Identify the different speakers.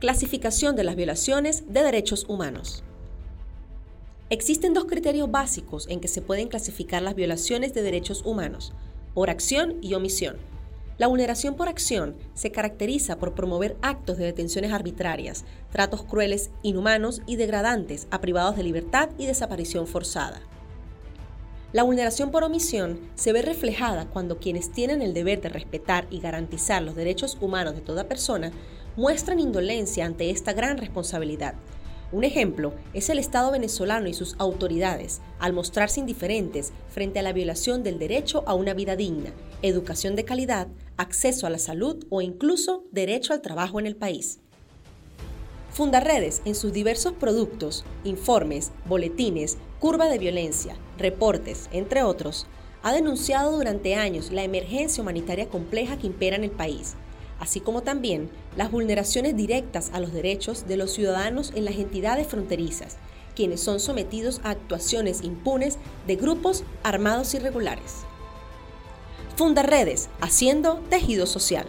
Speaker 1: Clasificación de las violaciones de derechos humanos. Existen dos criterios básicos en que se pueden clasificar las violaciones de derechos humanos, por acción y omisión. La vulneración por acción se caracteriza por promover actos de detenciones arbitrarias, tratos crueles, inhumanos y degradantes a privados de libertad y desaparición forzada. La vulneración por omisión se ve reflejada cuando quienes tienen el deber de respetar y garantizar los derechos humanos de toda persona muestran indolencia ante esta gran responsabilidad. Un ejemplo es el Estado venezolano y sus autoridades, al mostrarse indiferentes frente a la violación del derecho a una vida digna, educación de calidad, acceso a la salud o incluso derecho al trabajo en el país. Fundarredes, en sus diversos productos, informes, boletines, curva de violencia, reportes, entre otros, ha denunciado durante años la emergencia humanitaria compleja que impera en el país, así como también las vulneraciones directas a los derechos de los ciudadanos en las entidades fronterizas, quienes son sometidos a actuaciones impunes de grupos armados irregulares. Fundarredes, haciendo tejido social.